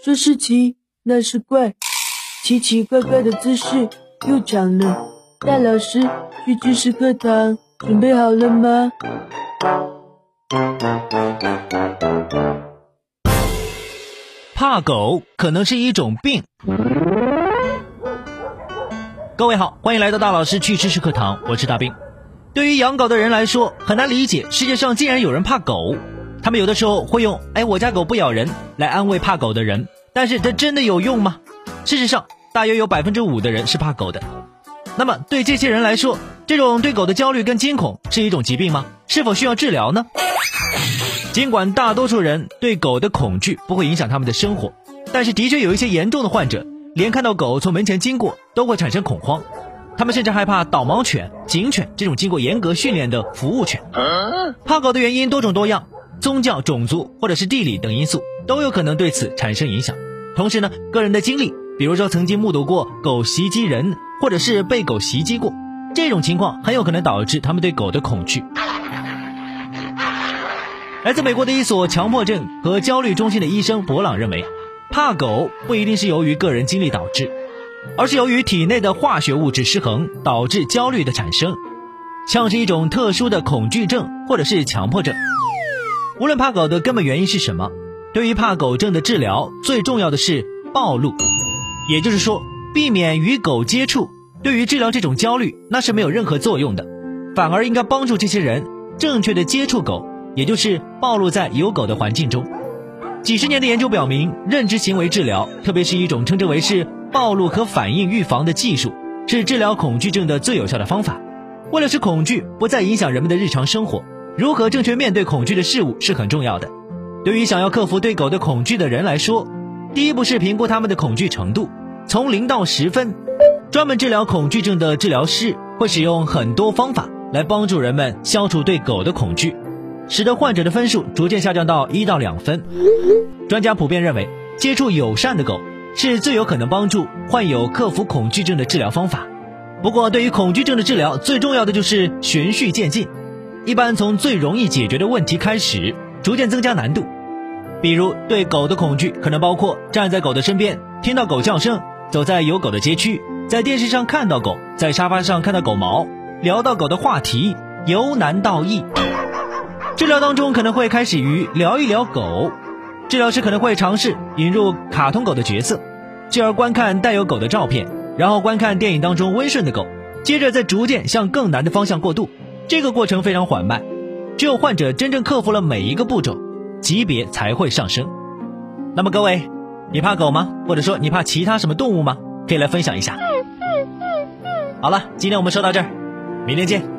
说是奇，那是怪，奇奇怪怪的姿势又长了。大老师去知识课堂，准备好了吗？怕狗可能是一种病。各位好，欢迎来到大老师去知识课堂，我是大兵。对于养狗的人来说，很难理解世界上竟然有人怕狗。他们有的时候会用“哎，我家狗不咬人”来安慰怕狗的人，但是这真的有用吗？事实上，大约有百分之五的人是怕狗的。那么对这些人来说，这种对狗的焦虑跟惊恐是一种疾病吗？是否需要治疗呢？尽管大多数人对狗的恐惧不会影响他们的生活，但是的确有一些严重的患者，连看到狗从门前经过都会产生恐慌。他们甚至害怕导盲犬、警犬这种经过严格训练的服务犬。怕狗的原因多种多样，宗教、种族或者是地理等因素都有可能对此产生影响。同时呢，个人的经历，比如说曾经目睹过狗袭击人，或者是被狗袭击过，这种情况很有可能导致他们对狗的恐惧。来自美国的一所强迫症和焦虑中心的医生博朗认为，怕狗不一定是由于个人经历导致，而是由于体内的化学物质失衡导致焦虑的产生，像是一种特殊的恐惧症或者是强迫症。无论怕狗的根本原因是什么，对于怕狗症的治疗，最重要的是暴露，也就是说，避免与狗接触，对于治疗这种焦虑那是没有任何作用的，反而应该帮助这些人正确的接触狗。也就是暴露在有狗的环境中。几十年的研究表明，认知行为治疗，特别是一种称之为是暴露和反应预防的技术，是治疗恐惧症的最有效的方法。为了使恐惧不再影响人们的日常生活，如何正确面对恐惧的事物是很重要的。对于想要克服对狗的恐惧的人来说，第一步是评估他们的恐惧程度，从零到十分。专门治疗恐惧症的治疗师会使用很多方法来帮助人们消除对狗的恐惧。使得患者的分数逐渐下降到一到两分。专家普遍认为，接触友善的狗是最有可能帮助患有克服恐惧症的治疗方法。不过，对于恐惧症的治疗，最重要的就是循序渐进，一般从最容易解决的问题开始，逐渐增加难度。比如，对狗的恐惧可能包括站在狗的身边，听到狗叫声，走在有狗的街区，在电视上看到狗，在沙发上看到狗毛，聊到狗的话题，由难到易。治疗当中可能会开始于聊一聊狗，治疗师可能会尝试引入卡通狗的角色，继而观看带有狗的照片，然后观看电影当中温顺的狗，接着再逐渐向更难的方向过渡。这个过程非常缓慢，只有患者真正克服了每一个步骤，级别才会上升。那么各位，你怕狗吗？或者说你怕其他什么动物吗？可以来分享一下。好了，今天我们说到这儿，明天见。